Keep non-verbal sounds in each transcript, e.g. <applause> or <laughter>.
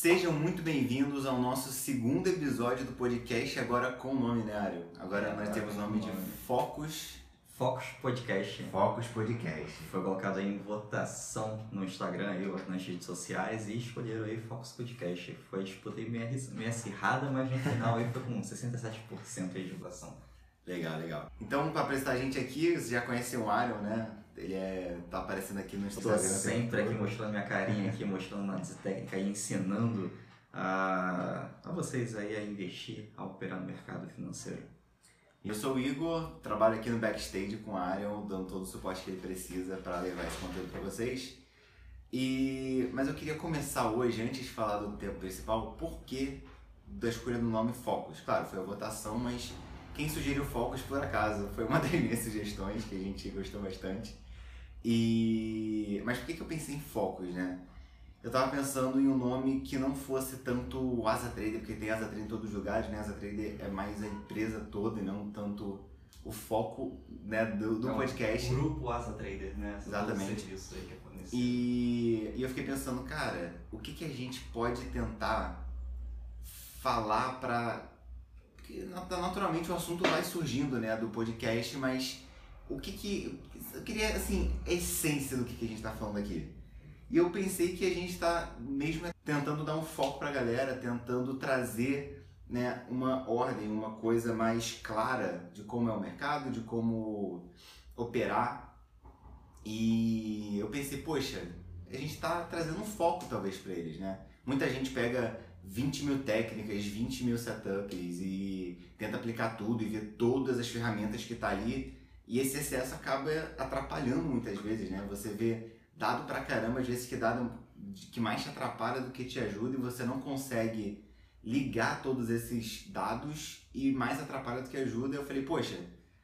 Sejam muito bem-vindos ao nosso segundo episódio do podcast, agora com o nome, né, Ariel? Agora É, nós agora temos o com nome de nome. Focus. Focus Podcast. Focus Podcast. Foi colocado aí em votação no Instagram, aí, nas redes sociais, e escolheram aí Focus Podcast. Foi disputa aí meio, acirrada, mas no final aí foi com 67% aí de votação. Legal, legal. Então, para apresentar a gente aqui, vocês já conhecem o Ariel, né? Ele é, tá aparecendo aqui no Instagram. sempre aqui mostrando minha carinha aqui, mostrando análise técnica e ensinando a, a vocês aí a investir, a operar no mercado financeiro. Eu sou o Igor, trabalho aqui no backstage com o Ariel, dando todo o suporte que ele precisa para levar esse conteúdo para vocês. E mas eu queria começar hoje, antes de falar do tema principal, o porquê da escolha do nome Focus. Claro, foi a votação, mas quem sugeriu Focus por acaso foi uma <laughs> das minhas sugestões que a gente gostou bastante. E mas por que, que eu pensei em Focus, né? Eu tava pensando em um nome que não fosse tanto o Asa Trader, porque tem Asa Trader em todos os lugares, né? Asa Trader é mais a empresa toda e não tanto o foco né, do, do É um podcast. Grupo Asa Trader, né? Esse Exatamente. E, e eu fiquei pensando, cara, o que, que a gente pode tentar falar pra. Porque nat- naturalmente o assunto vai surgindo, né, do podcast, mas o que que. Eu queria, assim, a essência do que, que a gente tá falando aqui. E eu pensei que a gente tá mesmo tentando dar um foco pra galera, tentando trazer né, uma ordem, uma coisa mais clara de como é o mercado, de como operar. E eu pensei, poxa, a gente está trazendo um foco talvez para eles, né? Muita gente pega 20 mil técnicas, 20 mil setups e tenta aplicar tudo e ver todas as ferramentas que tá ali e esse excesso acaba atrapalhando muitas vezes, né? Você vê dado pra caramba, às vezes que dado que mais te atrapalha do que te ajuda e você não consegue ligar todos esses dados e mais atrapalha do que ajuda. Eu falei, poxa,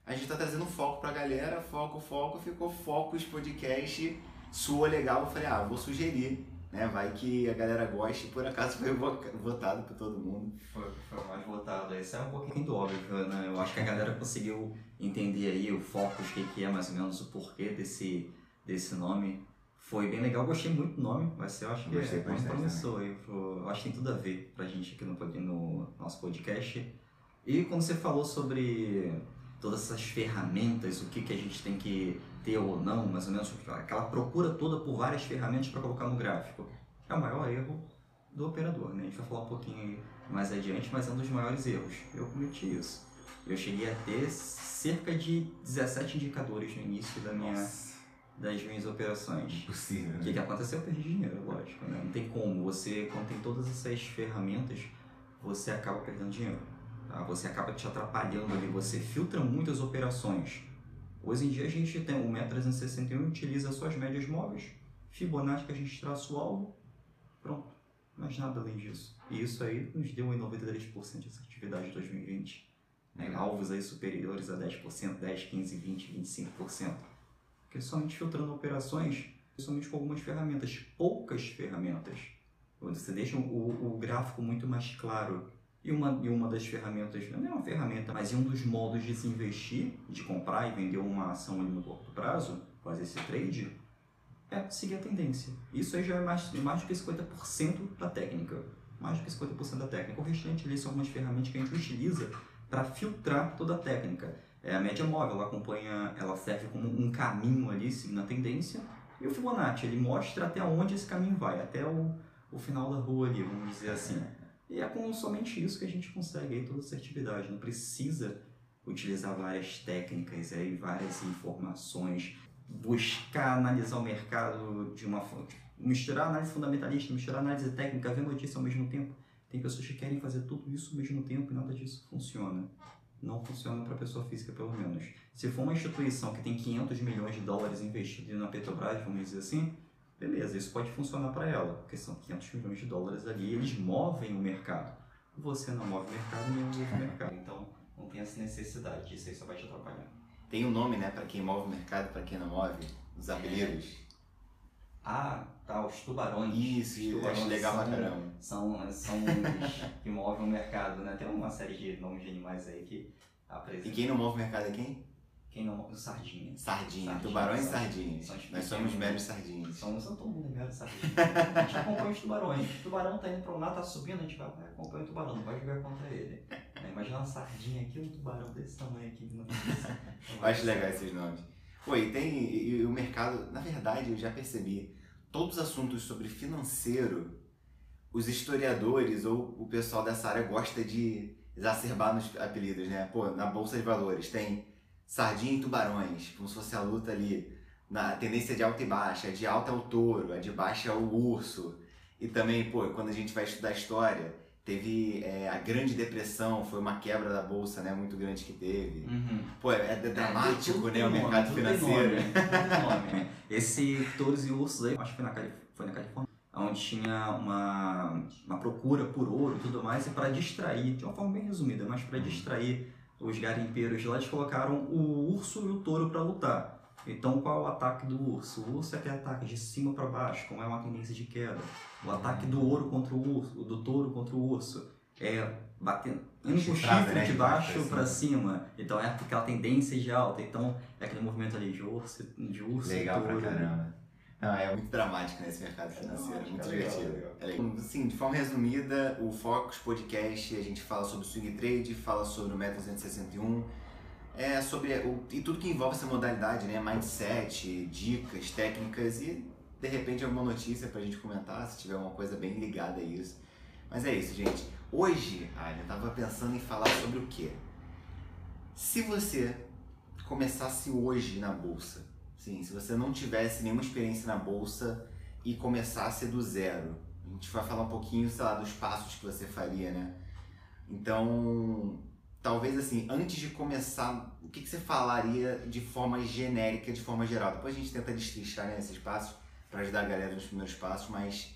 a gente tá trazendo foco pra galera, foco, foco, ficou Focus Podcast, soa legal, eu falei, ah, vou sugerir, né, vai que a galera goste, por acaso foi vo- votado por todo mundo. Foi, foi mais votado. Esse é um pouquinho do óbvio, né? Eu acho que a galera conseguiu entender aí o foco, o que que é mais ou menos o porquê desse, desse nome. Foi bem legal, gostei muito do nome, vai ser, eu acho que Gostei é muito promissor. aí pro- Eu acho que tem tudo a ver pra gente aqui no, no nosso podcast. E quando você falou sobre todas essas ferramentas, o que, que a gente tem que ter ou não, mais ou menos aquela procura toda por várias ferramentas para colocar no gráfico, é o maior erro do operador, né? A gente vai falar um pouquinho mais adiante, mas é um dos maiores erros. Eu cometi isso. Eu cheguei a ter cerca de 17 indicadores no início da minha, das minhas operações. Impossível, O que, que aconteceu? Eu perdi dinheiro, lógico. Né? Não tem como. Você, quando tem todas essas ferramentas, você acaba perdendo dinheiro. tá? Você acaba te atrapalhando ali. Você filtra muitas operações. Hoje em dia a gente tem o MET 361 utiliza suas médias móveis, Fibonacci que a gente traça o alvo, pronto. Mas nada além disso. E isso aí nos deu em 93% de assertividade de 2020. Né? Legal. Alvos aí superiores a 10%, 10, 15, 20, 25%. Porque somente filtrando operações, somente com algumas ferramentas, poucas ferramentas. Você deixa o, o gráfico muito mais claro. E uma, e uma das ferramentas, não é uma ferramenta, mas em um dos modos de se investir, de comprar e vender uma ação ali no curto prazo, fazer esse trade, é seguir a tendência. Isso aí já é mais, mais do que 50% da técnica. Mais do que 50% da técnica. O restante ali são algumas ferramentas que a gente utiliza para filtrar toda a técnica. É, a média móvel, ela acompanha, ela serve como um caminho ali, seguindo a tendência. E o Fibonacci, ele mostra até onde esse caminho vai, até o, o final da rua ali, vamos dizer assim. E é com somente isso que a gente consegue toda assertividade. Não precisa utilizar várias técnicas aí, várias informações, buscar analisar o mercado de uma forma. Misturar análise fundamentalista, misturar análise técnica, ver notícia ao mesmo tempo. Tem pessoas que querem fazer tudo isso ao mesmo tempo e nada disso funciona. Não funciona para pessoa física, pelo menos. Se for uma instituição que tem 500 milhões de dólares investidos na Petrobras, vamos dizer assim, beleza, isso pode funcionar para ela, porque são 500 milhões de dólares ali, eles movem o mercado. Você não move o mercado, nem move o mercado. Então, não tem essa necessidade, isso aí só vai te atrapalhar. Tem um nome, né, para quem move o mercado, para quem não move, os apelidos. Ah, tá, os tubarões. Isso, Os tubarões acho legal são- caramba. São, são <laughs> os que movem o mercado, né? Tem uma série de nomes de animais aí que E apresentam. quem não move o mercado é quem? Quem não, sardinha. Sardinha, sardinha tubarões e sardinhas. Nós somos meros sardinhas. Somos todo mundo é mero sardinha. a gente acompanha os tubarões. O tubarão tá indo pra um lado, tá subindo, a gente vai, acompanhar o tubarão, não vai jogar contra ele. É, imagina uma sardinha aqui, um tubarão desse tamanho aqui. Não, não <laughs> Acho legal esses nomes. Pô, e tem e, e o mercado, na verdade, eu já percebi, todos os assuntos sobre financeiro, os historiadores ou o pessoal dessa área gosta de exacerbar nos apelidos, né? Pô, na Bolsa de Valores tem sardinha e tubarões, como se fosse a luta ali na tendência de alta e baixa, de alta é o touro, a de baixa é o urso. E também, pô, quando a gente vai estudar história, teve é, a Grande Depressão, foi uma quebra da bolsa, né, muito grande que teve. Uhum. Pô, é, é dramático, é, né, o nome, mercado financeiro. Nome, Esse touros e ursos aí, acho que foi na, Calif foi na Califórnia, onde tinha uma, uma procura por ouro e tudo mais, e para distrair, de uma forma bem resumida, mas para distrair os garimpeiros lá, eles colocaram o urso e o touro para lutar. Então, qual é o ataque do urso? O urso é aquele ataque de cima para baixo, como é uma tendência de queda. O ataque do ouro contra o urso, do touro contra o urso, é batendo com o chifre né? de baixo para cima. Então, é aquela tendência de alta. Então, é aquele movimento ali de urso, de urso Legal touro. pra caramba. Não, é muito dramático nesse mercado financeiro, é, muito divertido. Legal, legal. Sim, de forma resumida, o Focus Podcast, a gente fala sobre swing trade, fala sobre o Meta 261, é sobre o, e tudo que envolve essa modalidade, né? Mindset, dicas, técnicas e de repente alguma notícia pra gente comentar, se tiver alguma coisa bem ligada a isso. Mas é isso, gente. Hoje, Alia, eu tava pensando em falar sobre o quê? Se você começasse hoje na bolsa, Sim, se você não tivesse nenhuma experiência na bolsa e começasse do zero. A gente vai falar um pouquinho, sei lá, dos passos que você faria, né? Então, talvez assim, antes de começar, o que, que você falaria de forma genérica, de forma geral? Depois a gente tenta destrinchar né, esses passos para ajudar a galera nos primeiros passos, mas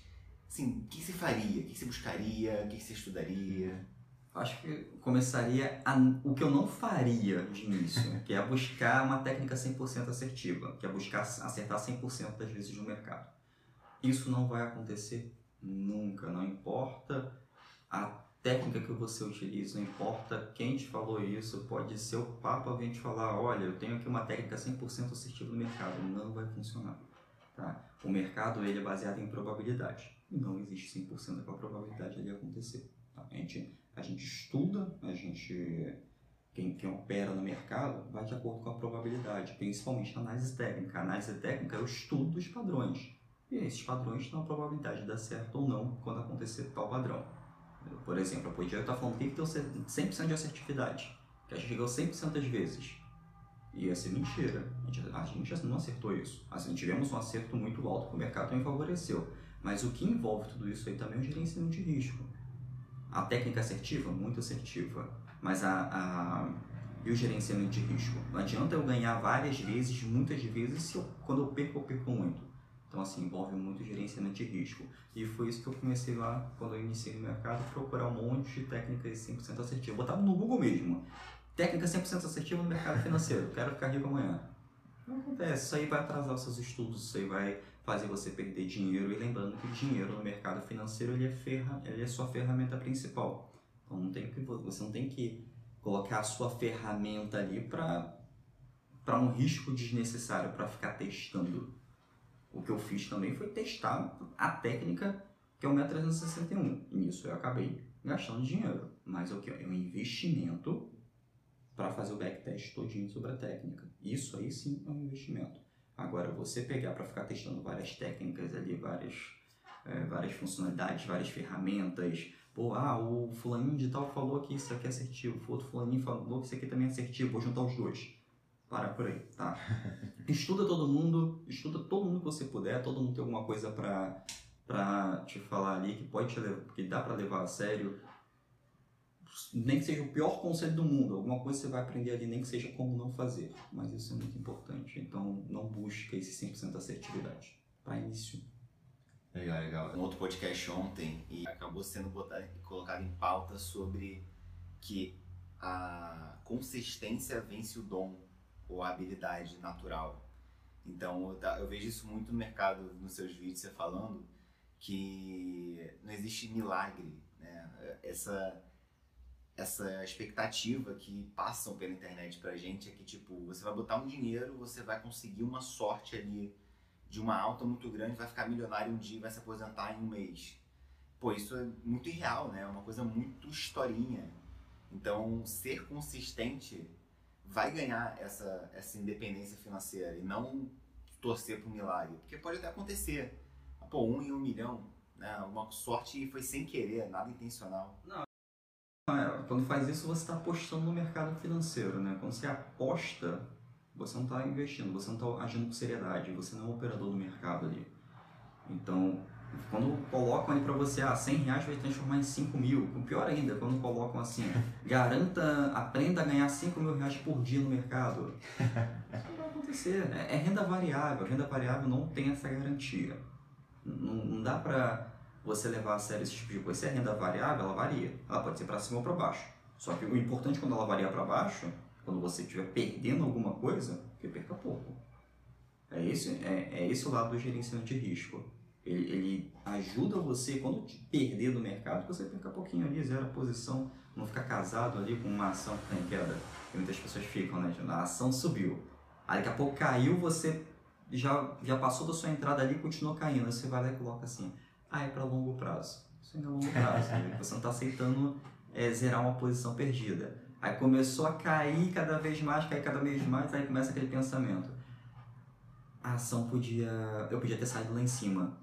assim, o que você faria? O que você buscaria? O que você estudaria? Acho que começaria a, o que eu não faria de início, <laughs> que é buscar uma técnica 100% assertiva, que é buscar acertar 100% das vezes no mercado. Isso não vai acontecer nunca, não importa a técnica que você utiliza, não importa quem te falou isso, pode ser o Papa vir te falar, olha, eu tenho aqui uma técnica 100% assertiva no mercado, não vai funcionar. Tá? O mercado ele é baseado em probabilidade, não existe 100% da probabilidade de acontecer. Tá? A gente a gente estuda, a gente quem, quem opera no mercado vai de acordo com a probabilidade, principalmente na análise técnica. A análise técnica é o estudo dos padrões. E esses padrões têm a probabilidade de dar certo ou não quando acontecer tal padrão. Por exemplo, eu podia estar falando que tem 100% de assertividade, que a gente chegou 100% das vezes. Ia ser mentira. A gente, a gente não acertou isso. Assim, tivemos um acerto muito alto que o mercado também favoreceu. Mas o que envolve tudo isso aí também é o gerenciamento de risco. A técnica assertiva, muito assertiva, mas a, a e o gerenciamento de risco. Não adianta eu ganhar várias vezes, muitas vezes, se eu, quando eu perco, eu perco muito. Então, assim, envolve muito gerenciamento de risco. E foi isso que eu comecei lá, quando eu iniciei no mercado, procurar um monte de técnicas 100% assertivas. Botava no Google mesmo. Técnica 100% assertiva no mercado financeiro. Quero ficar rico amanhã. Não acontece. Isso aí vai atrasar os seus estudos, isso aí vai fazer você perder dinheiro. E lembrando que o dinheiro no mercado financeiro ele é, ferra, ele é sua ferramenta principal. Então não tem que, você não tem que colocar a sua ferramenta ali para um risco desnecessário, para ficar testando. O que eu fiz também foi testar a técnica que é o 361. E nisso eu acabei gastando dinheiro. Mas o que? É um investimento para fazer o backtest todinho sobre a técnica. Isso aí sim é um investimento. Agora, você pegar para ficar testando várias técnicas ali, várias, é, várias funcionalidades, várias ferramentas. Pô, ah, o fulaninho de tal falou que isso aqui é assertivo, o outro fulaninho falou que isso aqui também é assertivo, vou juntar os dois. Para por aí, tá? <laughs> estuda todo mundo, estuda todo mundo que você puder, todo mundo tem alguma coisa para para te falar ali que pode te levar, que dá para levar a sério nem que seja o pior conselho do mundo, alguma coisa você vai aprender ali, nem que seja como não fazer. Mas isso é muito importante. Então, não busque esse 100% assertividade. Para início. Legal, legal. Um outro podcast ontem e acabou sendo botado, colocado em pauta sobre que a consistência vence o dom ou a habilidade natural. Então, eu vejo isso muito no mercado, nos seus vídeos, você falando que não existe milagre, né? Essa essa expectativa que passam pela internet pra gente é que, tipo, você vai botar um dinheiro, você vai conseguir uma sorte ali de uma alta muito grande, vai ficar milionário um dia e vai se aposentar em um mês. Pô, isso é muito irreal, né? É uma coisa muito historinha. Então, ser consistente vai ganhar essa, essa independência financeira e não torcer para milagre. Porque pode até acontecer. Pô, um em um milhão, né? Uma sorte foi sem querer, nada intencional. Não. Quando faz isso, você está apostando no mercado financeiro, né? Quando você aposta, você não está investindo, você não está agindo com seriedade, você não é um operador do mercado ali. Então, quando colocam ali para você, ah, 100 reais vai transformar em 5 mil, pior ainda, quando colocam assim, <laughs> garanta, aprenda a ganhar 5 mil reais por dia no mercado. Isso não vai acontecer, é, é renda variável, renda variável não tem essa garantia. Não, não dá para você levar a sério esse tipo de coisa. Se é renda variável, ela varia, ela pode ser para cima ou para baixo. Só que o importante quando ela varia para baixo, quando você estiver perdendo alguma coisa, que perca pouco. É esse, é, é esse o lado do gerenciamento de risco ele, ele ajuda você, quando te perder do mercado, você fica pouquinho ali, zero a posição, não ficar casado ali com uma ação que está em queda. E muitas pessoas ficam, né? A ação subiu. Aí daqui a pouco caiu, você já, já passou da sua entrada ali e continuou caindo. Aí você vai lá e coloca assim, ah, é para longo prazo. Isso ainda é longo prazo, né? você não está aceitando é, zerar uma posição perdida. Aí começou a cair cada vez mais, cair cada vez mais, aí começa aquele pensamento. A ação podia. Eu podia ter saído lá em cima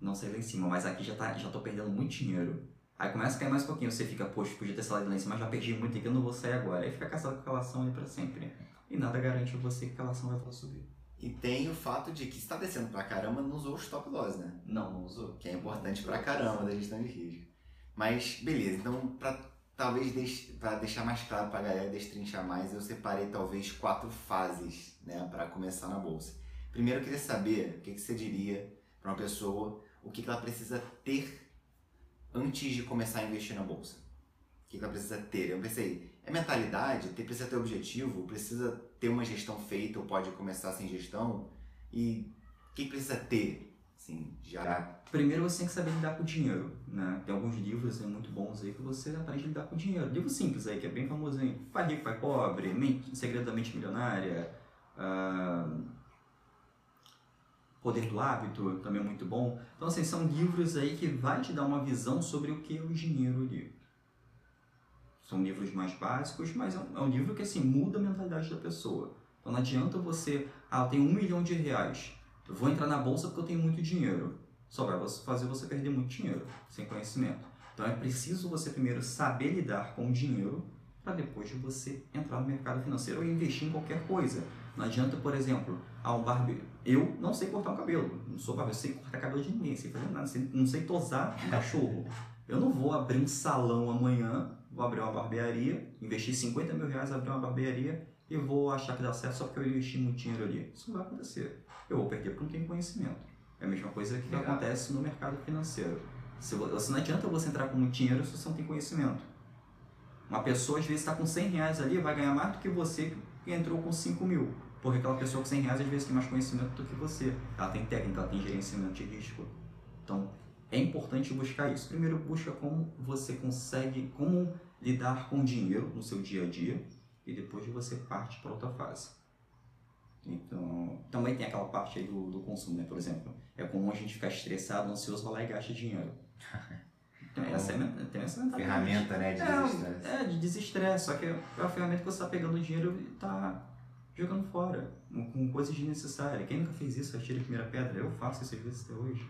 não sei lá em cima, mas aqui já, tá, já tô perdendo muito dinheiro. Aí começa a cair mais um pouquinho, você fica, poxa, podia ter saído lá em cima, já perdi muito aqui, eu não vou sair agora. Aí fica casado com aquela ação ali pra sempre. E nada garante você que aquela ação vai subir. E tem o fato de que está descendo pra caramba, não usou o stop loss, né? Não, não usou. Que é importante pra caramba da gestão de risco. Mas, beleza, então pra talvez deix, para deixar mais claro pra galera destrinchar mais, eu separei talvez quatro fases, né, para começar na bolsa. Primeiro eu queria saber o que, que você diria para uma pessoa o que, que ela precisa ter antes de começar a investir na bolsa. O que, que ela precisa ter? Eu pensei, é mentalidade, precisa ter objetivo, precisa ter uma gestão feita ou pode começar sem gestão? E o que, precisa ter? Assim, já... Primeiro você tem que saber lidar com o dinheiro, né? Tem alguns livros aí, muito bons aí que você aprende a lidar com o dinheiro. Livro simples aí, que é bem famoso aí. Pai Rico, Pai Pobre, Segredo da Mente Milionária, uh Poder do Hábito, também é muito bom. Então, assim, são livros aí que vai te dar uma visão sobre o que é o dinheiro ali. São livros mais básicos, mas é um, é um livro que, assim, muda a mentalidade da pessoa. Então, não adianta você, ah, eu tenho um milhão de reais, eu vou entrar na bolsa porque eu tenho muito dinheiro. Só vai fazer você perder muito dinheiro, sem conhecimento. Então, é preciso você primeiro saber lidar com o dinheiro para depois de você entrar no mercado financeiro ou investir em qualquer coisa. Não adianta, por exemplo, ah, um barbeiro. Eu não sei cortar o cabelo, não sou barbeiro, sei cortar cabelo de ninguém, sei fazer nada, não sei tosar cachorro. Eu não vou abrir um salão amanhã, vou abrir uma barbearia, investir 50 mil reais, abrir uma barbearia e vou achar que dá certo só porque eu investi muito dinheiro ali. Isso não vai acontecer. Eu vou perder porque não tenho conhecimento. É a mesma coisa que Legal. acontece no mercado financeiro. Se você, não adianta você entrar com muito dinheiro se você não tem conhecimento. Uma pessoa às vezes está com 100 reais ali, vai ganhar mais do que você que entrou com 5 mil. Porque aquela pessoa com 100 reais às vezes tem mais conhecimento do que você. Ela tem técnica, ela tem gerenciamento de risco. Então, é importante buscar isso. Primeiro, busca como você consegue, como lidar com dinheiro no seu dia a dia e depois você parte para outra fase. Então, também tem aquela parte aí do, do consumo, né? Por exemplo, é comum a gente ficar estressado, ansioso, vai lá e gasta dinheiro. <laughs> Tem essa, tem essa mentalidade. Ferramenta, né? De é, desestresse. É, de desestresse. Só que é a ferramenta que você está pegando o dinheiro e está jogando fora, com coisas desnecessárias. Quem nunca fez isso, atira a primeira pedra? Eu faço isso às vezes até hoje.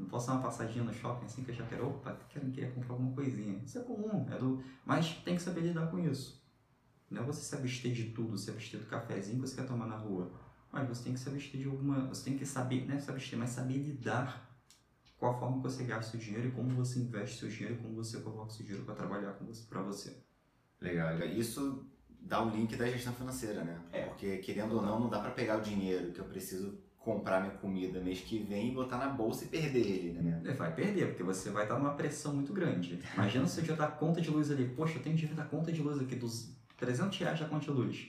Não posso dar uma passadinha no shopping assim que eu já quero, opa, quero, querer comprar alguma coisinha. Isso é comum, é do... mas tem que saber lidar com isso. Não é você se abster de tudo, se abster do cafezinho que você quer tomar na rua. Mas você tem que se abster de alguma. Você tem que saber, não é se abster, mas saber lidar com a forma que você gasta o dinheiro e como você investe seu dinheiro e como você coloca seu dinheiro para trabalhar com você, para você. Legal. Isso dá o link da gestão financeira, né? É. Porque querendo ou não, não dá para pegar o dinheiro que eu preciso comprar minha comida mês que vem e botar na bolsa e perder ele, né? É, vai perder, porque você vai estar numa pressão muito grande. Imagina se eu já dar conta de luz ali. Poxa, eu tenho dinheiro da conta de luz aqui, dos 300 reais da conta de luz.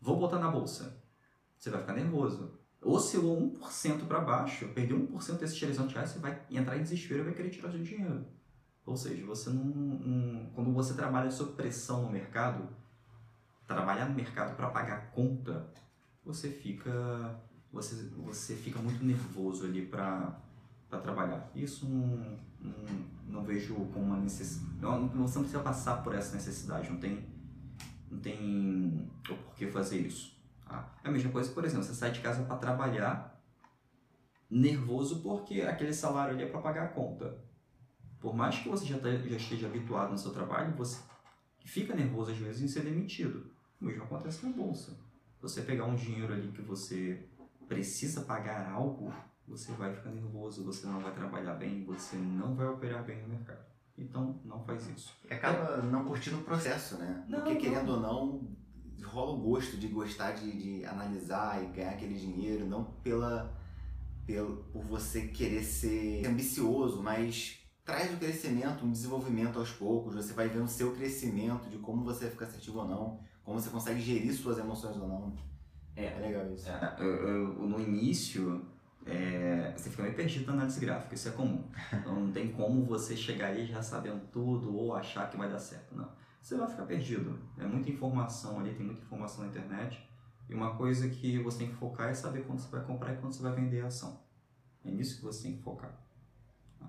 Vou botar na bolsa. Você vai ficar nervoso. Oscilou 1% para baixo, perdeu 1% desses 300 reais, você vai entrar em desespero e vai querer tirar seu dinheiro. Ou seja, você não, não quando você trabalha sob pressão no mercado, trabalhar no mercado para pagar conta, você fica você, você fica muito nervoso ali para trabalhar. Isso não, não, não, vejo como uma necessidade. Não, você não precisa passar por essa necessidade, não tem, não tem o porquê fazer isso. Tá? É a mesma coisa, por exemplo, você sai de casa para trabalhar nervoso porque aquele salário ali é para pagar a conta. Por mais que você já, tá, já esteja habituado no seu trabalho, você fica nervoso às vezes em ser demitido. O mesmo acontece na bolsa. Você pegar um dinheiro ali que você precisa pagar algo, você vai ficar nervoso, você não vai trabalhar bem, você não vai operar bem no mercado. Então, não faz isso. E acaba não curtindo o processo, né? Não, Porque, querendo não. ou não, rola o gosto de gostar de, de analisar e ganhar aquele dinheiro, não pela, pela por você querer ser ambicioso, mas traz o crescimento, um desenvolvimento aos poucos, você vai ver o seu crescimento de como você fica assertivo ou não, como você consegue gerir suas emoções ou não. É, é legal isso. É, eu, eu, no início, é, você fica meio perdido na análise gráfica, isso é comum. Então não tem como você chegar aí já sabendo tudo ou achar que vai dar certo, não. Você vai ficar perdido. É muita informação ali, tem muita informação na internet. E uma coisa que você tem que focar é saber quando você vai comprar e quando você vai vender a ação. É nisso que você tem que focar.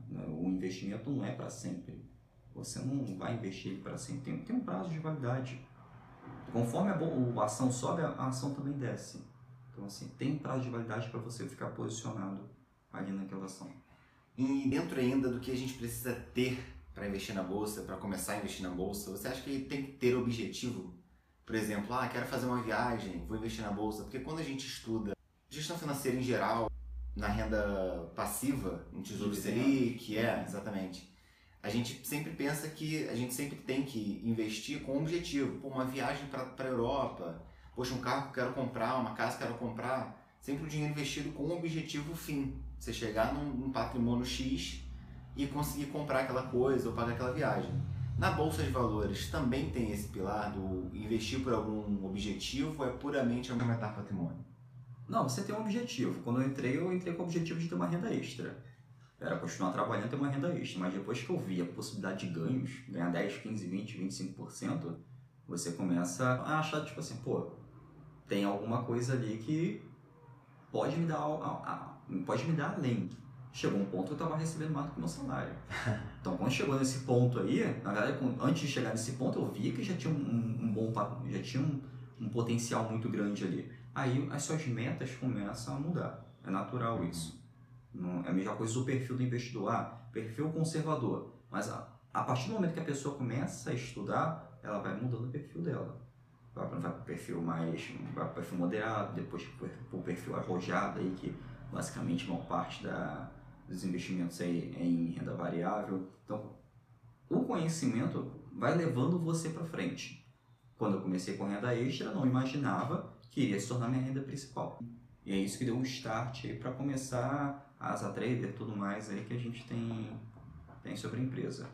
O investimento não é para sempre. Você não vai investir para sempre. Tem, tem um prazo de validade. Conforme a, ação sobe, a ação também desce. Então, assim, tem prazo de validade para você ficar posicionado ali naquela ação. E dentro ainda do que a gente precisa ter para investir na bolsa, para começar a investir na bolsa, você acha que tem que ter objetivo? Por exemplo, ah, quero fazer uma viagem, vou investir na bolsa. Porque quando a gente estuda gestão financeira em geral, na renda passiva, no Tesouro Selic, é, exatamente a gente sempre pensa que a gente sempre tem que investir com um objetivo. Pô, uma viagem para a Europa, poxa, um carro que eu quero comprar, uma casa que eu quero comprar. Sempre o dinheiro investido com um objetivo fim. Você chegar num, num patrimônio X e conseguir comprar aquela coisa ou pagar aquela viagem. Na Bolsa de Valores também tem esse pilar do investir por algum objetivo ou é puramente aumentar patrimônio? Não, você tem um objetivo. Quando eu entrei, eu entrei com o objetivo de ter uma renda extra era continuar trabalhando e ter uma renda extra. Mas depois que eu vi a possibilidade de ganhos, ganhar 10, 15, 20, 25%, você começa a achar, tipo assim, pô, tem alguma coisa ali que pode me dar, pode me dar além. Chegou um ponto que eu estava recebendo mais do que o meu salário. <laughs> Então, quando chegou nesse ponto aí, na verdade, antes de chegar nesse ponto, eu vi que já tinha um, um bom, já tinha um, um potencial muito grande ali. Aí as suas metas começam a mudar. É natural isso. É a mesma coisa do perfil do investidor. Ah, perfil conservador. Mas a, a partir do momento que a pessoa começa a estudar, ela vai mudando o perfil dela. Vai, para o perfil mais. vai para o perfil moderado, depois para o perfil arrojado, aí, que basicamente uma parte da, dos investimentos é em renda variável. Então, o conhecimento vai levando você para frente. Quando eu comecei com renda extra, eu não imaginava que iria se tornar minha renda principal. E é isso que deu um start para começar Asa Trader tudo mais aí que a gente tem, tem sobre a empresa.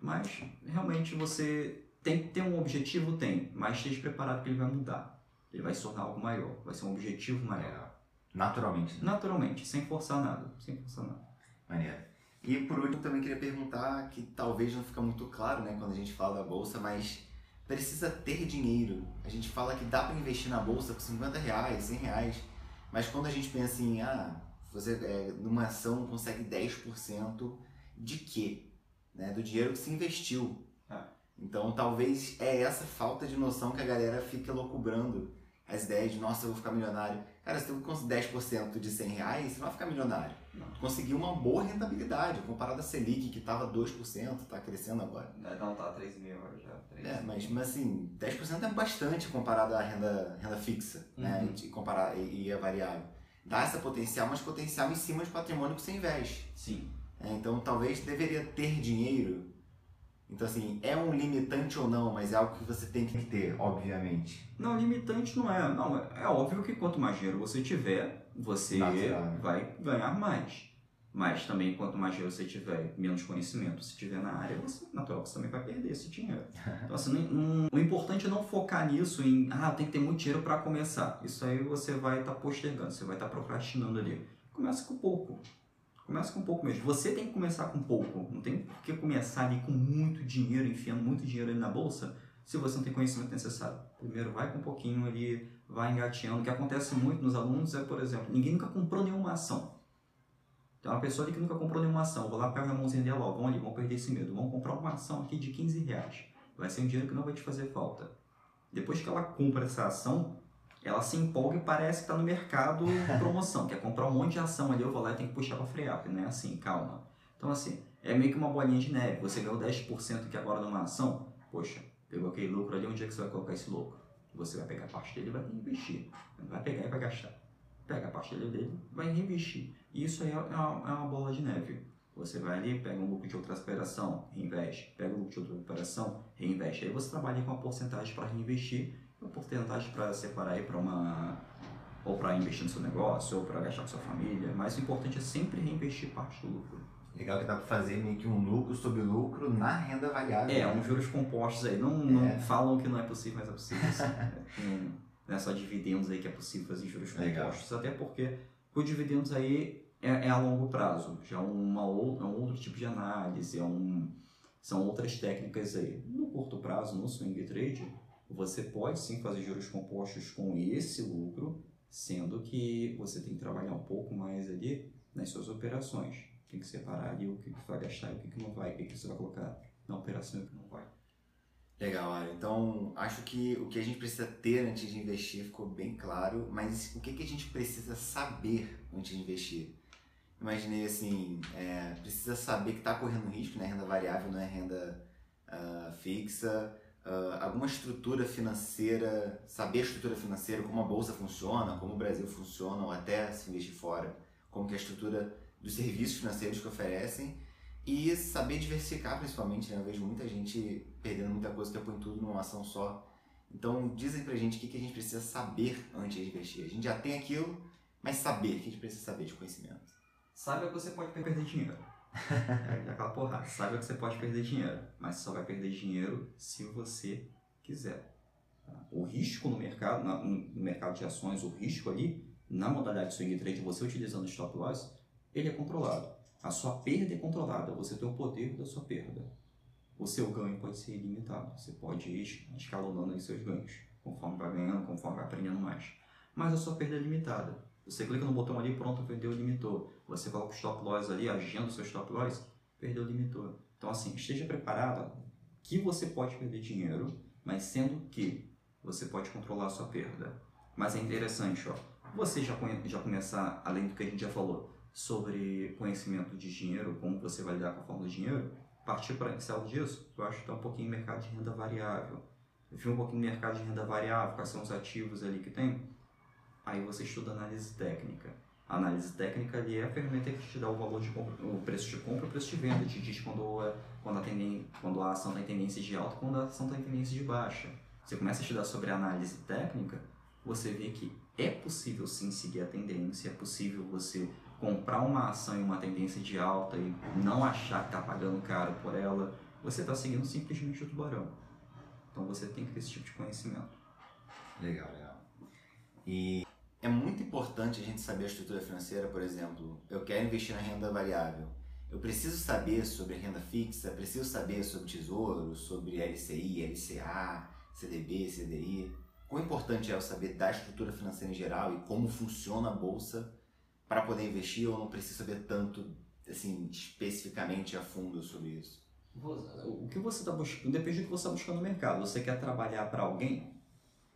Mas realmente você tem que ter um objetivo, tem, mas esteja preparado que ele vai mudar. Ele vai se tornar algo maior, vai ser um objetivo maior. É, naturalmente. Né? Naturalmente, sem forçar nada. Sem forçar nada. Maneiro. E por último também queria perguntar, que talvez não fica muito claro né, quando a gente fala da bolsa, mas precisa ter dinheiro. A gente fala que dá para investir na bolsa por 50 reais, 100 reais, mas quando a gente pensa em, ah, você, é, numa ação, consegue 10% de quê? Né? Do dinheiro que se investiu. Ah. Então, talvez é essa falta de noção que a galera fica loucubrando as ideias de, nossa, eu vou ficar milionário. Cara, se tu conseguir 10% de 100 reais, você vai ficar milionário. Não. Tu conseguiu uma boa rentabilidade, comparado a Selic, que estava 2%, está crescendo agora. Não, tá 3 mil já. 3 é, mas, mas assim, 10% é bastante comparado à renda, renda fixa, né? uhum. né? E, comparar, e, e a variável dá essa potencial, mas potencial em cima de patrimônio que você investe. Sim. É, então talvez deveria ter dinheiro. Então assim, é um limitante ou não, mas é algo que você tem que ter, obviamente. Não, limitante não é. Não, é óbvio que quanto mais dinheiro você tiver, você né? vai ganhar mais. Mas também, quanto mais dinheiro você tiver, menos conhecimento você tiver na área, você, natural, você também vai perder esse dinheiro. <laughs> Então, assim, não, não, o importante é não focar nisso em, ah, tem que ter muito dinheiro para começar. Isso aí você vai estar tá postergando, você vai estar tá procrastinando ali. Começa com pouco. Começa com pouco mesmo. Você tem que começar com pouco. Não tem por que começar ali com muito dinheiro, enfiando muito dinheiro ali na bolsa, se você não tem conhecimento necessário. Primeiro, vai com um pouquinho ali, vai engateando. O que acontece muito nos alunos é, por exemplo, ninguém nunca comprou nenhuma ação. Tem uma pessoa ali que nunca comprou nenhuma ação. Vou lá, pego a mãozinha dela, ó, vão ali, vão perder esse medo. Vão comprar uma ação aqui de 15 reais. Vai ser um dinheiro que não vai te fazer falta. Depois que ela compra essa ação, ela se empolga e parece que está no mercado <laughs> promoção, quer comprar um monte de ação ali, eu vou lá e tenho que puxar para frear, porque não é assim, calma. Então, assim, é meio que uma bolinha de neve. Você ganhou 10% aqui agora numa ação, poxa, pegou aquele lucro ali, onde é que você vai colocar esse lucro? Você vai pegar parte dele e vai reinvestir. Não vai pegar e vai gastar. Pega a parte dele, vai reinvestir. E isso aí é uma, é uma bola de neve. Você vai ali, pega um lucro de outra operação, reinveste. Pega um lucro de outra operação, reinveste. Aí você trabalha com uma porcentagem para reinvestir uma porcentagem para separar aí para uma ou para investir no seu negócio ou para gastar com sua família, mas o importante é sempre reinvestir parte do lucro. Legal que dá para fazer meio que um lucro sobre lucro na renda variável. É, né? uns juros compostos aí. Não, não é. falam que não é possível, mas é possível sim. <laughs> não é só dividendos aí que é possível fazer juros compostos, Legal. até porque o dividendos aí é, é, a longo prazo, já uma, é um outro tipo de análise, é um, são outras técnicas aí. No curto prazo, no swing trade, você pode sim fazer juros compostos com esse lucro, sendo que você tem que trabalhar um pouco mais ali nas suas operações. Tem que separar ali o que vai gastar e o que não vai, o que você vai colocar na operação e o que não vai. Legal. Então, acho que o que a gente precisa ter antes de investir ficou bem claro, mas o que a gente precisa saber antes de investir? Imaginei assim, é, precisa saber que está correndo risco, né? Renda variável não é renda uh, fixa, uh, alguma estrutura financeira, saber a estrutura financeira, como a bolsa funciona, como o Brasil funciona, ou até se investir fora, como que é a estrutura dos serviços financeiros que oferecem e saber diversificar principalmente, né? Eu vejo muita gente perdendo muita coisa que põe tudo numa ação só. Então dizem pra gente o que, que a gente precisa saber antes de investir. A gente já tem aquilo, mas saber, o que a gente precisa saber de conhecimento. Saiba que você pode perder dinheiro. <laughs> é aquela porrada. Saiba que você pode perder dinheiro, mas só vai perder dinheiro se você quiser. O risco no mercado, no mercado de ações, o risco ali, na modalidade swing trade, você utilizando stop loss, ele é controlado. A sua perda é controlada, você tem o poder da sua perda. O seu ganho pode ser ilimitado, você pode ir escalonando os seus ganhos, conforme vai ganhando, conforme vai aprendendo mais. Mas a sua perda é limitada. Você clica no botão ali, pronto, vendeu, limitou. Você coloca o stop loss ali, agenda o seu stop loss, perdeu, limitou. Então, assim, esteja preparado que você pode perder dinheiro, mas sendo que você pode controlar a sua perda. Mas é interessante, ó, você já, já começar, além do que a gente já falou, sobre conhecimento de dinheiro, como você vai lidar com a forma do dinheiro, partir para Excel disso, eu acho que está um pouquinho mercado de renda variável. Eu vi um pouquinho no mercado de renda variável, quais são os ativos ali que tem, Aí você estuda análise técnica. A análise técnica ali é a ferramenta que te dá o valor de compra, o preço de compra, o preço de venda, te diz quando, é, quando, a, quando a ação está em tendência de alta, quando a ação está em tendência de baixa. Você começa a estudar sobre análise técnica, você vê que é possível sim seguir a tendência, é possível você comprar uma ação em uma tendência de alta e não achar que está pagando caro por ela, você está seguindo simplesmente o tubarão. Então você tem que ter esse tipo de conhecimento. Legal, legal. E é muito importante a gente saber a estrutura financeira, por exemplo, eu quero investir na renda variável. Eu preciso saber sobre renda fixa, preciso saber sobre tesouro, sobre LCI, LCA, CDB, CDI. Quão importante é eu saber da estrutura financeira em geral e como funciona a bolsa para poder investir ou não preciso saber tanto, assim, especificamente a fundo sobre isso? O que você está buscando, depende do que você está buscando no mercado. Você quer trabalhar para alguém?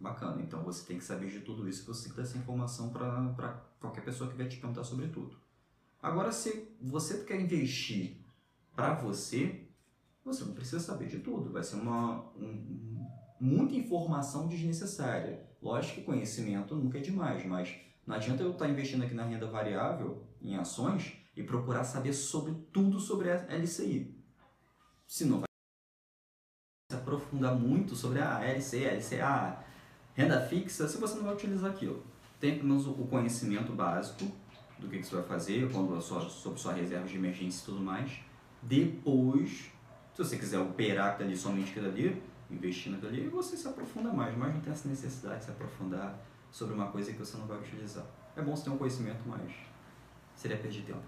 Bacana, então você tem que saber de tudo isso, você tem que dar essa informação para qualquer pessoa que vier te perguntar sobre tudo. Agora, se você quer investir para você, você não precisa saber de tudo, vai ser uma, um, muita informação desnecessária. Lógico que conhecimento nunca é demais, mas não adianta eu estar investindo aqui na renda variável, em ações, e procurar saber sobre tudo sobre a LCI. Se não vai se aprofundar muito sobre a LCI, LCA, Renda fixa, se você não vai utilizar aquilo, tem pelo menos o conhecimento básico do que, que você vai fazer, quando sua, sobre sua reserva de emergência e tudo mais. Depois, se você quiser operar ali, somente aquilo ali, investir naquilo ali, você se aprofunda mais, mas não tem essa necessidade de se aprofundar sobre uma coisa que você não vai utilizar. É bom você ter um conhecimento, mas seria perder tempo.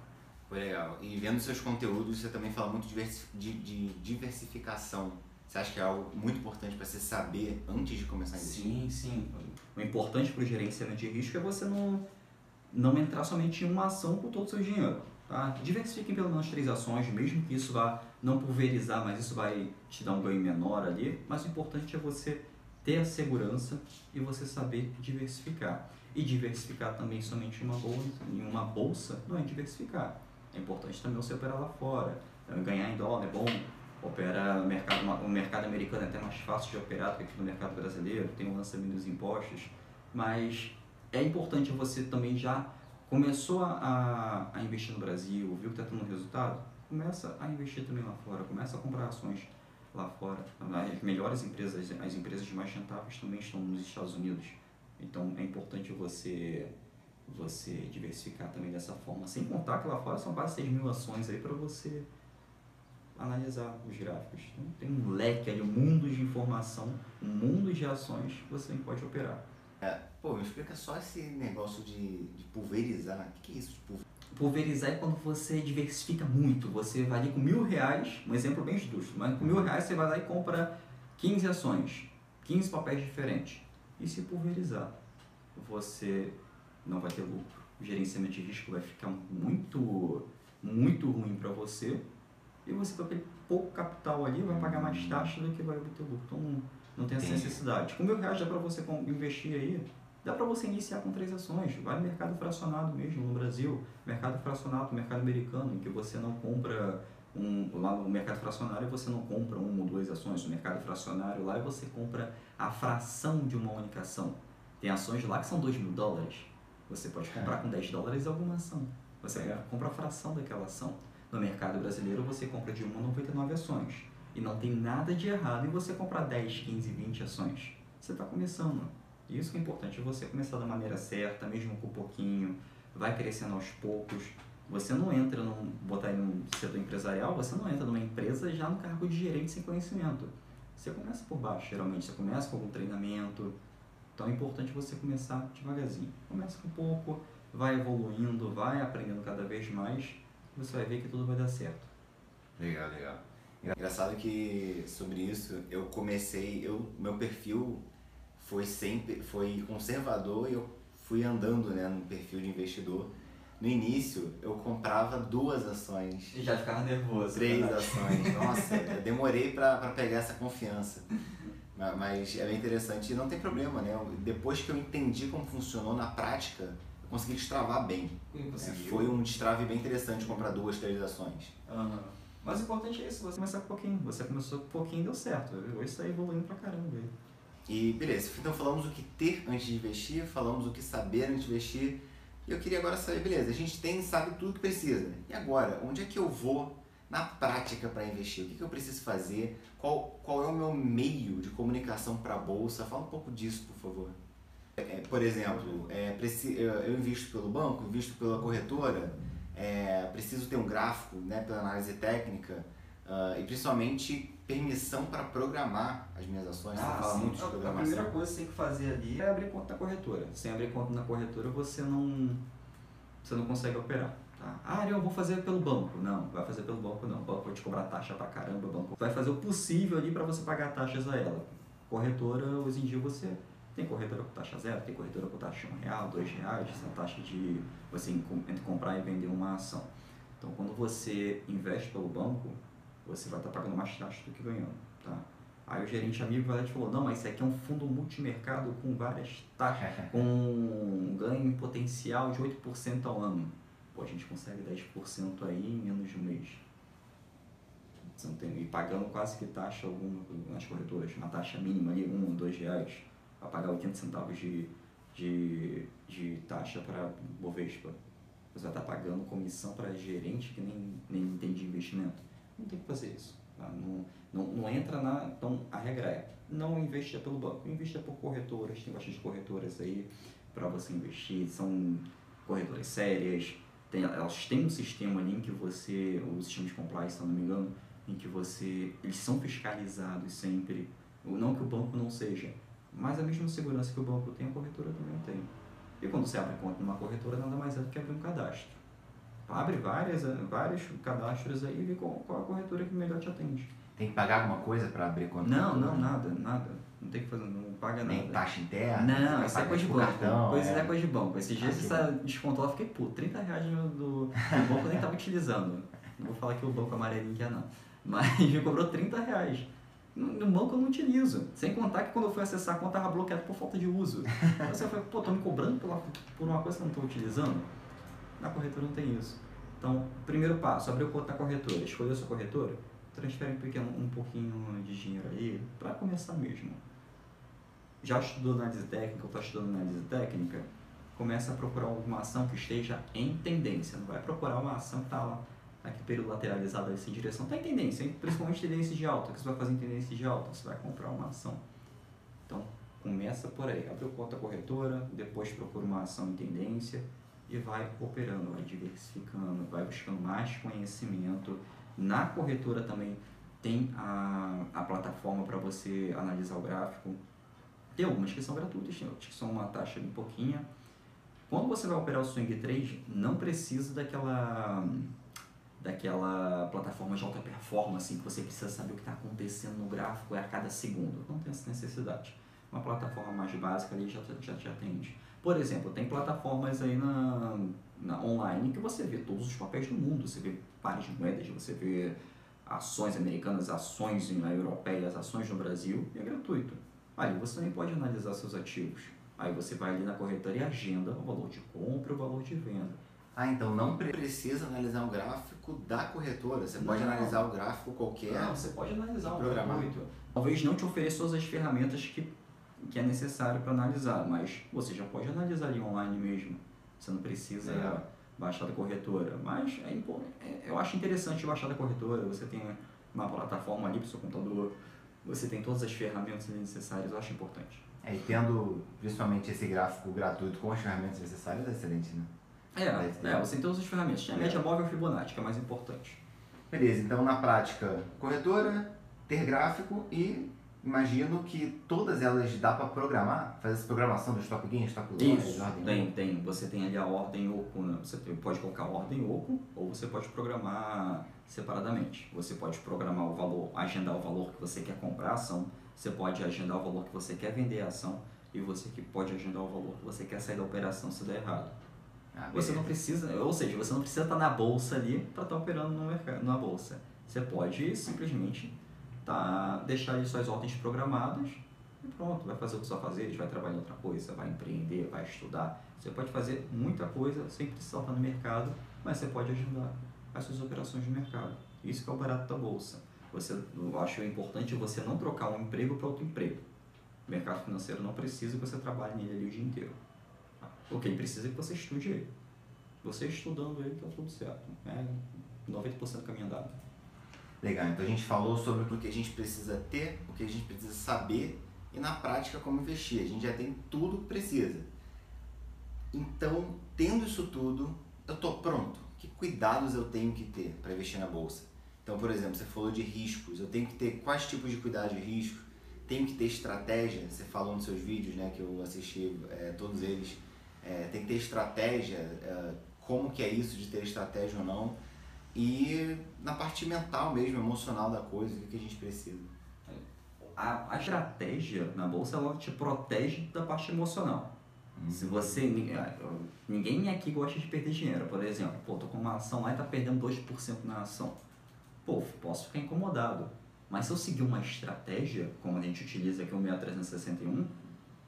Foi legal. E vendo seus conteúdos, você também fala muito de diversificação. Você acha que é algo muito importante para você saber antes de começar a investir? Sim, sim. O importante para o gerenciamento de risco é você não, não entrar somente em uma ação com todo o seu dinheiro. Tá? Diversifiquem pelo menos três ações, mesmo que isso vá não pulverizar, mas isso vai te dar um ganho menor ali. Mas o importante é você ter a segurança e você saber diversificar. E diversificar também somente uma bolsa, em uma bolsa não é diversificar. É importante também você operar lá fora. Ganhar em dólar é bom, opera o mercado, o mercado americano é até mais fácil de operar do que aqui no mercado brasileiro, tem o lançamento dos impostos, mas é importante você também já começou a, a investir no Brasil, viu que está tendo resultado, começa a investir também lá fora, começa a comprar ações lá fora. As melhores empresas, as empresas mais rentáveis também estão nos Estados Unidos. Então é importante você você diversificar também dessa forma, sem contar que lá fora são quase 6 mil ações aí para você analisar os gráficos. Então, tem um leque ali, um mundo de informação, um mundo de ações que você pode operar. É, pô, me explica só esse negócio de, de pulverizar. O que, que é isso de pulverizar? Pulverizar é quando você diversifica muito. Você vai ali com mil reais, um exemplo bem justo, mas com mil reais você vai lá e compra 15 ações, 15 papéis diferentes. E se pulverizar, você não vai ter lucro. O gerenciamento de risco vai ficar muito, muito ruim para você e você com aquele pouco capital ali vai pagar mais taxa do que vai obter lucro. Então não, não tem essa necessidade. Com mil reais dá para você investir aí, dá para você iniciar com três ações. Vai no mercado fracionado mesmo no Brasil, mercado fracionado, mercado americano, em que você não compra um, lá no mercado fracionário você não compra uma ou duas ações. No mercado fracionário lá você compra a fração de uma única ação. Tem ações lá que são 2 mil dólares. Você pode comprar com 10 dólares alguma ação. Você compra a fração daquela ação. No mercado brasileiro, você compra de 1 a 99 ações. E não tem nada de errado em você comprar 10, 15, 20 ações. Você está começando. E isso que é importante, você começar da maneira certa, mesmo com pouquinho, vai crescendo aos poucos. Você não entra num, botar aí num setor empresarial, você não entra numa empresa já no cargo de gerente sem conhecimento. Você começa por baixo, geralmente. Você começa com algum treinamento. Então é importante você começar devagarzinho. Começa com pouco, vai evoluindo, vai aprendendo cada vez mais você vai ver que tudo vai dar certo. Legal, legal. Engraçado que sobre isso eu comecei, eu meu perfil foi sempre foi conservador e eu fui andando, né, no perfil de investidor. No início eu comprava duas ações. E já ficava nervoso. Três verdade. ações. <laughs> Nossa, eu demorei para pegar essa confiança. Mas é bem interessante e não tem problema, né? Depois que eu entendi como funcionou na prática, consegui destravar bem. É, foi um destrave bem interessante comprar duas, três ações. Uhum. Mas o importante é isso, você começar com pouquinho. Você começou com pouquinho e deu certo. Hoje está evoluindo pra caramba. E beleza, então falamos o que ter antes de investir, falamos o que saber antes de investir. E eu queria agora saber, beleza, a gente tem, sabe tudo que precisa. Né? E agora, onde é que eu vou na prática para investir? O que, que eu preciso fazer? Qual, qual é o meu meio de comunicação para a bolsa? Fala um pouco disso, por favor. É, por exemplo, é, eu invisto pelo banco, invisto pela corretora, é, preciso ter um gráfico né, pela análise técnica uh, e principalmente permissão para programar as minhas ações. Ah, fala muito de programação. A primeira coisa que você tem que fazer ali é abrir conta na corretora. Sem abrir conta na corretora você não, você não consegue operar. Tá? Ah, eu vou fazer pelo banco. Não, vai fazer pelo banco não. O banco vai te cobrar taxa pra caramba. O banco vai fazer o possível ali para você pagar taxas a ela. Corretora, hoje em dia você tem corretora com taxa zero, tem corretora com taxa de um real, dois reais, essa taxa de você entre comprar e vender uma ação. Então, quando você investe pelo banco, você vai estar pagando mais taxa do que ganhando, tá? Aí o gerente amigo vai lá e te falou, não, mas isso aqui é um fundo multimercado com várias taxas, <laughs> com um ganho potencial de 8% ao ano. Pô, a gente consegue 10% aí em menos de um mês. Você não tem, e pagando quase que taxa alguma nas corretoras, uma taxa mínima ali, um dois reais a pagar 80 centavos de, de, de taxa para Bovespa. Você vai estar pagando comissão para gerente que nem, nem entende investimento. Não tem que fazer isso. Tá? Não, não, não entra na. Então, a regra é: não invista pelo banco, invista por corretoras. Tem bastante corretoras aí para você investir. São corretoras sérias. Tem, elas têm um sistema ali em que você, o sistema de compliance, se não me engano, em que você, eles são fiscalizados sempre. Não que o banco não seja, mas a mesma segurança que o banco tem, a corretora também tem. E quando você abre conta numa corretora, nada mais é do que abrir um cadastro. abre várias, vários cadastros aí e vê qual, qual a corretora que melhor te atende. Tem que pagar alguma coisa para abrir conta? Não, não, nada, nada. Não tem que fazer, não paga Nem nada. taxa interna? Não, isso é coisa de tipo banco. cartão, coisa é. é coisa de banco. Esses dias Ah, que essa descontou, eu fiquei, pô, 30 reais do, do banco eu nem tava utilizando. Não vou falar que o banco amarelinho que é não. Mas <laughs> me cobrou 30 reais. No banco eu não utilizo. Sem contar que quando eu fui acessar a conta tava bloqueada por falta de uso. <laughs> Aí você fala, pô, tô me cobrando pela, por uma coisa que eu não tô utilizando? Na corretora não tem isso. Então, primeiro passo, abrir conta na corretora. Escolher a sua corretora, transfere um, pequeno, um pouquinho de dinheiro aí para começar mesmo já estudou análise técnica ou está estudando análise técnica, começa a procurar alguma ação que esteja em tendência. Não vai procurar uma ação que está lá, aqui período lateralizado nessa direção. Está em tendência, hein? principalmente tendência de alta. O que você vai fazer em tendência de alta? Você vai comprar uma ação. Então, começa por aí. Abre conta corretora, depois procura uma ação em tendência e vai operando, vai diversificando, vai buscando mais conhecimento. Na corretora também tem a, a plataforma para você analisar o gráfico. Tem algumas que são gratuitas, tem outras que são uma taxa bem pouquinha. Quando você vai operar o swing trade, não precisa daquela daquela plataforma de alta performance em que você precisa saber o que está acontecendo no gráfico a cada segundo. Não tem essa necessidade. Uma plataforma mais básica ali já, já te atende. Por exemplo, tem plataformas aí na, na online que você vê todos os papéis do mundo. Você vê pares de moedas, você vê ações americanas, ações europeias, ações no Brasil e é gratuito. Aí você também pode analisar seus ativos. Aí você vai ali na corretora e agenda o valor de compra e o valor de venda. Ah, então não pre- precisa analisar um gráfico da corretora. Você pode Não. analisar o gráfico qualquer. Não, você pode analisar programar. gratuito. Talvez não te ofereça todas as ferramentas que, que é necessário para analisar, mas você já pode analisar ali online mesmo. Você não precisa Legal. baixar da corretora. Mas é, é- eu acho interessante baixar da corretora. Você tem uma plataforma ali para o seu computador. Você tem todas as ferramentas necessárias. Eu acho importante. É, e tendo principalmente esse gráfico gratuito com as ferramentas necessárias, é excelente, né? É, é você tem todas as ferramentas. Tem a É. média móvel Fibonacci, que é mais importante. Beleza, então na prática, corretora, ter gráfico e imagino que todas elas dá para programar, fazer essa programação do stop gain, stop loss, Isso, ordem tem, tem. Você tem ali a ordem oco, né? você pode colocar a ordem oco ou você pode programar separadamente. Você pode programar o valor, agendar o valor que você quer comprar a ação, você pode agendar o valor que você quer vender a ação e você que pode agendar o valor que você quer sair da operação se der errado. Ah, Você não precisa, ou seja, você não precisa estar na bolsa ali para estar operando no mercado, na bolsa. Você pode simplesmente tá, deixar ali suas ordens programadas e pronto, vai fazer o que vai fazer, vai trabalhar em outra coisa, vai empreender, vai estudar. Você pode fazer muita coisa sem precisar estar no mercado, mas você pode agendar as suas operações de mercado. Isso que é o barato da bolsa. Você, eu acho importante você não trocar um emprego para outro emprego. O mercado financeiro não precisa que você trabalhe nele ali o dia inteiro. O que ele precisa é que você estude ele. Você estudando ele, tá tudo certo. É 90% do caminho andado. Legal, então a gente falou sobre o que a gente precisa ter, o que a gente precisa saber e na prática como investir. A gente já tem tudo que precisa. Então, tendo isso tudo, eu tô pronto. Que cuidados eu tenho que ter para investir na bolsa? Então, por exemplo, você falou de riscos. Eu tenho que ter quais tipos de cuidados de risco? Tenho que ter estratégia. Você falou nos seus vídeos, né, que eu assisti é, todos eles. É, tem que ter estratégia. é, como que é isso de ter estratégia ou não? E na parte mental mesmo, emocional da coisa, o que que a gente precisa. A, a estratégia na bolsa ela te protege da parte emocional. Se você. eu- Ninguém aqui gosta de perder dinheiro. Por exemplo, pô, tô com uma ação lá e tá perdendo 2% na ação. Pô, posso ficar incomodado. Mas se eu seguir uma estratégia, como a gente utiliza aqui o 6361,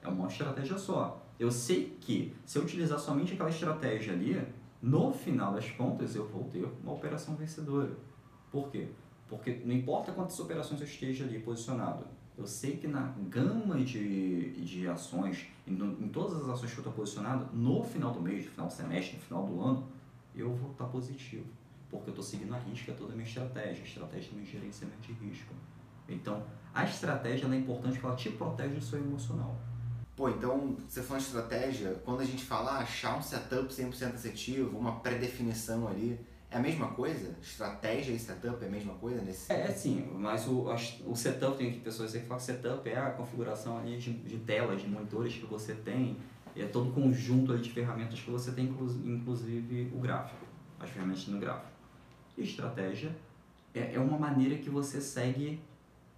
é uma estratégia só. Eu sei que se eu utilizar somente aquela estratégia ali, no final das contas eu vou ter uma operação vencedora. Por quê? Porque não importa quantas operações eu esteja ali posicionado, eu sei que na gama de, de ações, em, em todas as ações que eu estou posicionado, no final do mês, no final do semestre, no final do ano, eu vou estar positivo. Porque eu estou seguindo a risca toda a minha estratégia, a estratégia do meu gerenciamento de risco. Então, a estratégia é importante porque ela te protege do seu emocional. Pô, então, você falando de estratégia, quando a gente fala ah, achar um setup 100% assertivo, uma pré-definição ali, é a mesma coisa? Estratégia e setup é a mesma coisa nesse É, sim, mas o, o setup, tem pessoas aí que falam que setup é a configuração ali de, de telas, de monitores que você tem, é todo um conjunto ali de ferramentas que você tem, inclu- inclusive o gráfico. as ferramentas no gráfico. E estratégia é, é uma maneira que você segue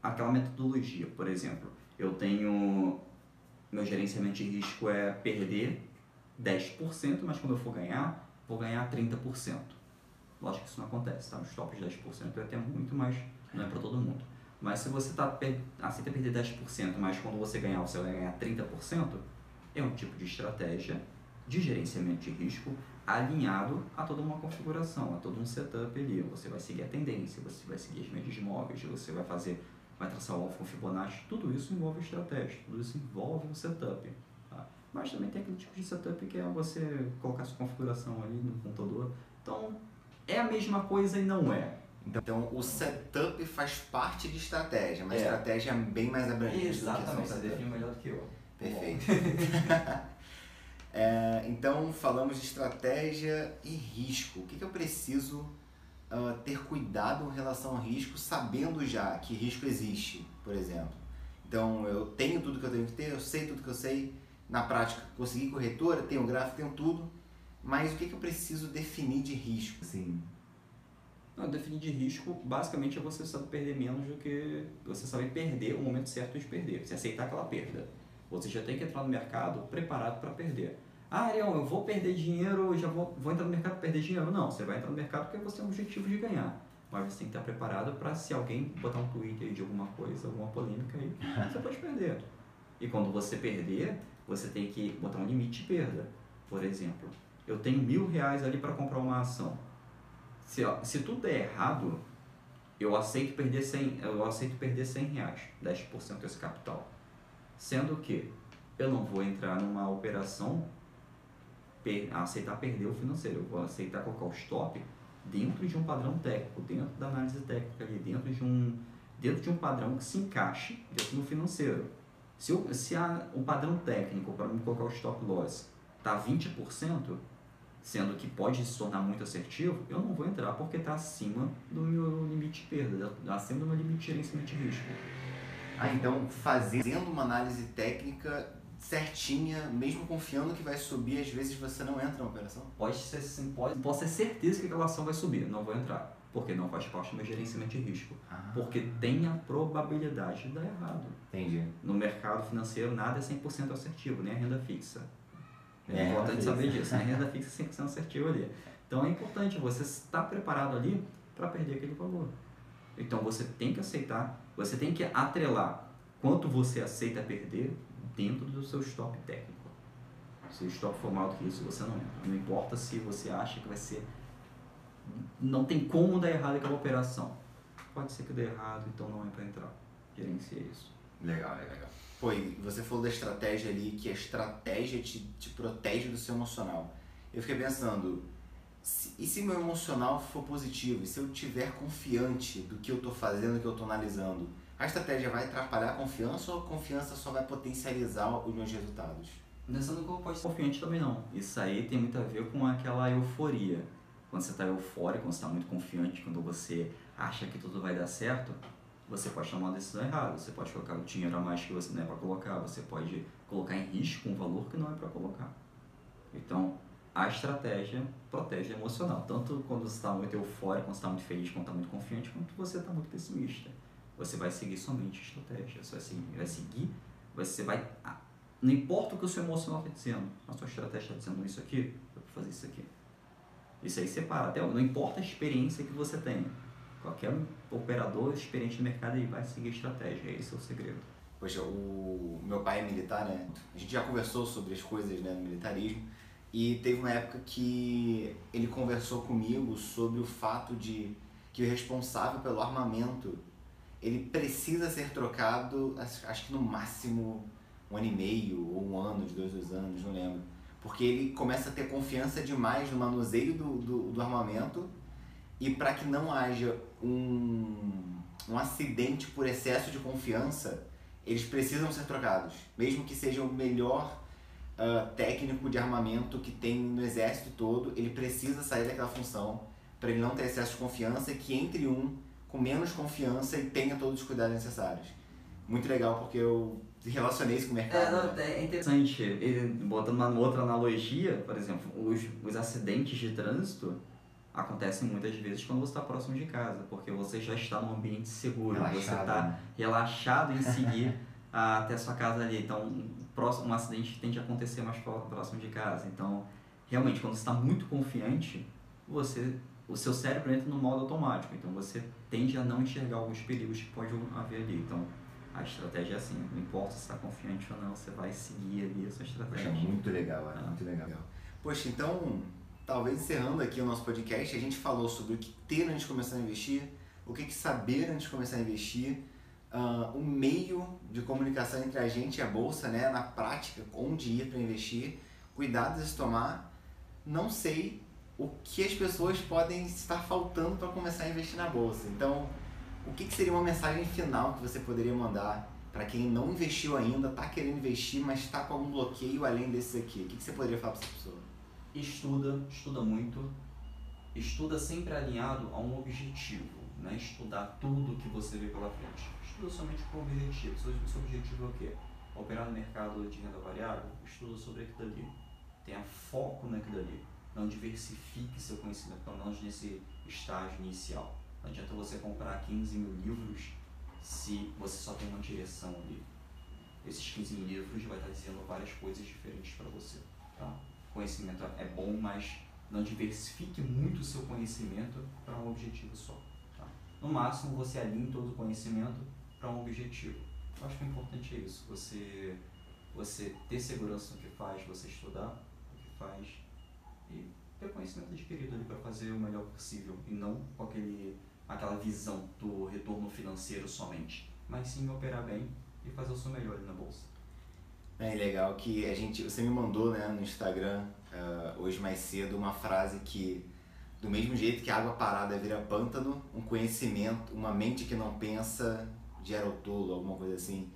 aquela metodologia. Por exemplo, eu tenho. Meu gerenciamento de risco é perder 10%, mas quando eu for ganhar, vou ganhar 30%. Lógico que isso não acontece, tá? Os tops de 10% é até muito, mas não é para todo mundo. Mas se você tá per... aceita perder 10%, mas quando você ganhar, você vai ganhar 30%, é um tipo de estratégia de gerenciamento de risco alinhado a toda uma configuração, a todo um setup ali. Você vai seguir a tendência, você vai seguir as médias móveis, você vai fazer, vai traçar o alvo com Fibonacci, tudo isso envolve estratégia, tudo isso envolve um setup. Tá? Mas também tem aquele tipo de setup que é você colocar sua configuração ali no computador. Então, é a mesma coisa e não é. Então, o setup faz parte de estratégia, mas É. estratégia é bem mais abrangente Exatamente, você definiu melhor do que eu. Perfeito. <laughs> É, então, falamos de estratégia e risco. O que, que eu preciso ah, ter cuidado em relação ao risco, sabendo já que risco existe, por exemplo? Então, eu tenho tudo que eu tenho que ter, eu sei tudo que eu sei. Na prática, consegui corretora, tenho gráfico, tenho tudo. Mas o que, que eu preciso definir de risco? Assim, Não, definir de risco, basicamente, é você saber perder menos do que você saber perder o momento certo de perder. Você aceitar aquela perda. Você já tem que entrar no mercado preparado para perder. Ah, Ariel, eu vou perder dinheiro, eu já vou, vou entrar no mercado para perder dinheiro. Não, você vai entrar no mercado porque você tem um objetivo de ganhar. Mas você tem que estar preparado para se alguém botar um tweet aí de alguma coisa, alguma polêmica aí, <laughs> você pode perder. E quando você perder, você tem que botar um limite de perda. Por exemplo, eu tenho mil reais ali para comprar uma ação. Se, ó, se tudo der errado, eu aceito perder 100, eu aceito perder 100 reais, 10% desse capital. Sendo que eu não vou entrar numa operação per- aceitar perder o financeiro, eu vou aceitar colocar o stop dentro de um padrão técnico, dentro da análise técnica ali, dentro de um dentro de um padrão que se encaixe dentro do financeiro. Se, eu, se a, o padrão técnico para me colocar o stop loss está 20%, sendo que pode se tornar muito assertivo, eu não vou entrar porque está acima do meu limite de perda, acima do meu limite de gerenciamento de risco. ah, então fazendo uma análise técnica certinha, mesmo confiando que vai subir, às vezes você não entra na operação? Pode ser, sim, pode, posso ter certeza que aquela ação vai subir, não vou entrar, porque não faz parte do meu gerenciamento de risco, Ah, porque tem a probabilidade de dar errado. entendi. No mercado financeiro, nada é 100% assertivo, nem a renda fixa. É, É, importante saber disso, né? a renda fixa é 100% assertiva ali. Então é importante você estar preparado ali para perder aquele valor. Então você tem que aceitar, você tem que atrelar quanto você aceita perder dentro do seu stop técnico. Se o stop for maior do que isso, você não entra. Não importa se você acha que vai ser. Não tem como dar errado aquela operação. Pode ser que dê errado, então não é para entrar. Gerencia isso. Legal, legal. Pô, e você falou da estratégia ali, que a estratégia te, te protege do seu emocional. Eu fiquei pensando, se- e se meu emocional for positivo? E se eu tiver confiante do que eu tô fazendo, do que eu tô analisando? A estratégia vai atrapalhar a confiança ou a confiança só vai potencializar os meus resultados? Nessa não pode ser confiante também não. Isso aí tem muito a ver com aquela euforia. Quando você está eufórico, quando você está muito confiante, quando você acha que tudo vai dar certo, você pode tomar uma decisão errada. Você pode colocar o dinheiro a mais que você não é para colocar. Você pode colocar em risco um valor que não é para colocar. Então, a estratégia protege o emocional. Tanto quando você está muito eufórico, quando você está muito feliz, quando está muito confiante, quanto você está muito pessimista. Você vai seguir somente estratégia. Você vai seguir, vai seguir você vai ah, não importa o que o seu emocional está dizendo, a sua estratégia está dizendo isso aqui, eu vou fazer isso aqui. Isso aí separa, até não importa a experiência que você tenha. Qualquer operador experiente no mercado ele vai seguir estratégia, esse é o segredo. Poxa, o meu pai é militar, né? A gente já conversou sobre as coisas né, no militarismo e teve uma época que ele conversou comigo sobre o fato de que o responsável pelo armamento ele precisa ser trocado, acho que no máximo um ano e meio ou um ano, de dois, dois anos, não lembro. Porque ele começa a ter confiança demais no manuseio do, do, do armamento e para que não haja um, um acidente por excesso de confiança, eles precisam ser trocados, mesmo que seja o melhor ah, técnico de armamento que tem no exército todo, ele precisa sair daquela função para ele não ter excesso de confiança que entre um com menos confiança e tenha todos os cuidados necessários. Muito legal porque eu relacionei isso com o mercado. né? é interessante, e botando uma outra analogia, por exemplo, os, os acidentes de trânsito acontece muitas vezes quando você está próximo de casa, porque você já está num ambiente seguro, Relaxado, você está né? relaxado em seguir <laughs> a- até a sua casa ali. Então, um, próximo, um acidente tende a acontecer mais pró- próximo de casa. Então, realmente, quando você está muito confiante, você, o seu cérebro entra no modo automático. Então, você tende a não enxergar alguns perigos que pode haver ali. Então, a estratégia é assim, não importa se está confiante ou não, você vai seguir ali a sua Poxa, estratégia. muito legal, é Ah. muito legal. Poxa, então, talvez encerrando aqui o nosso podcast, a gente falou sobre o que ter antes de começar a investir, o que, que saber antes de começar a investir, ah, o meio de comunicação entre a gente e a bolsa, né? Na prática, onde ir para investir, cuidados a se tomar. Não sei o que as pessoas podem estar faltando para começar a investir na bolsa. Então, o que, que seria uma mensagem final que você poderia mandar para quem não investiu ainda, está querendo investir, mas está com algum bloqueio além desses aqui? O que, que você poderia falar para essa pessoa? estuda, estuda muito, estuda sempre alinhado a um objetivo, né? Estudar tudo que você vê pela frente. Estuda somente com objetivo. Seu, seu objetivo é o quê? Operar no mercado de renda variável? Estuda sobre aquilo ali. Tenha foco naquilo ali. Não diversifique seu conhecimento, pelo menos nesse estágio inicial. Não adianta você comprar 15 mil livros se você só tem uma direção ali. Esses 15 mil livros vai estar dizendo várias coisas diferentes para você. Tá? conhecimento é bom, mas não diversifique muito o seu conhecimento para um objetivo só. Tá? No máximo, você alinhe todo o conhecimento para um objetivo. Eu acho que o importante é isso, você, você ter segurança no que faz, você estudar o que faz e ter conhecimento adquirido ali para fazer o melhor possível e não com aquele, aquela visão do retorno financeiro somente, mas sim operar bem e fazer o seu melhor ali na bolsa. É legal que a gente, você me mandou né, no Instagram ah, hoje mais cedo uma frase que do mesmo jeito que a água parada vira pântano, um conhecimento, uma mente que não pensa gera o tolo, alguma coisa assim.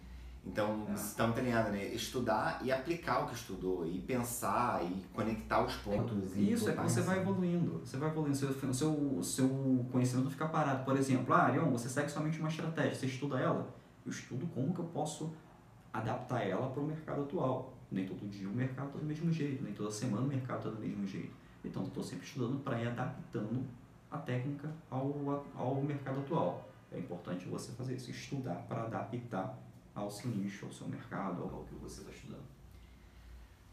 Então, É. você está muito alinhado, né? Estudar e aplicar o que estudou, e pensar, e conectar os pontos. e Isso, é que você vai evoluindo. Você vai evoluindo. Seu, seu, seu conhecimento não fica parado. Por exemplo, ah, Arion, você segue somente uma estratégia, você estuda ela. Eu estudo como que eu posso adaptar ela para o mercado atual. Nem todo dia o mercado está do mesmo jeito, nem toda semana o mercado está do mesmo jeito. Então, eu estou sempre estudando para ir adaptando a técnica ao, ao mercado atual. É importante você fazer isso, estudar para adaptar ao seu nicho, ao seu mercado, ao que você está estudando.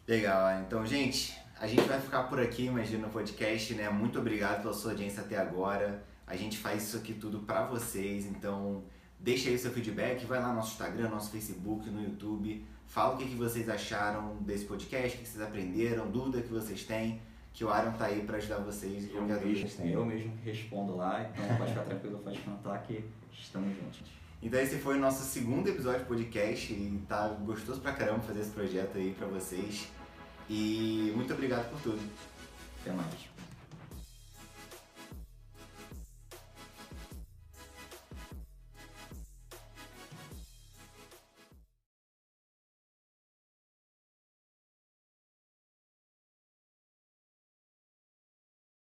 Legal, então, gente, a gente vai ficar por aqui, imagina, no podcast, né? Muito obrigado pela sua audiência até agora. A gente faz isso aqui tudo pra vocês, então deixa aí o seu feedback, vai lá no nosso Instagram, nosso Facebook, no YouTube, fala o que, que vocês acharam desse podcast, o que vocês aprenderam, dúvida que vocês têm, que o Aaron tá aí pra ajudar vocês Eu mesmo, eu mesmo respondo lá, então pode ficar tranquilo, pode contar que estamos juntos. Então esse foi o nosso segundo episódio de podcast e tá gostoso pra caramba fazer esse projeto aí pra vocês. E muito obrigado por tudo. Até mais.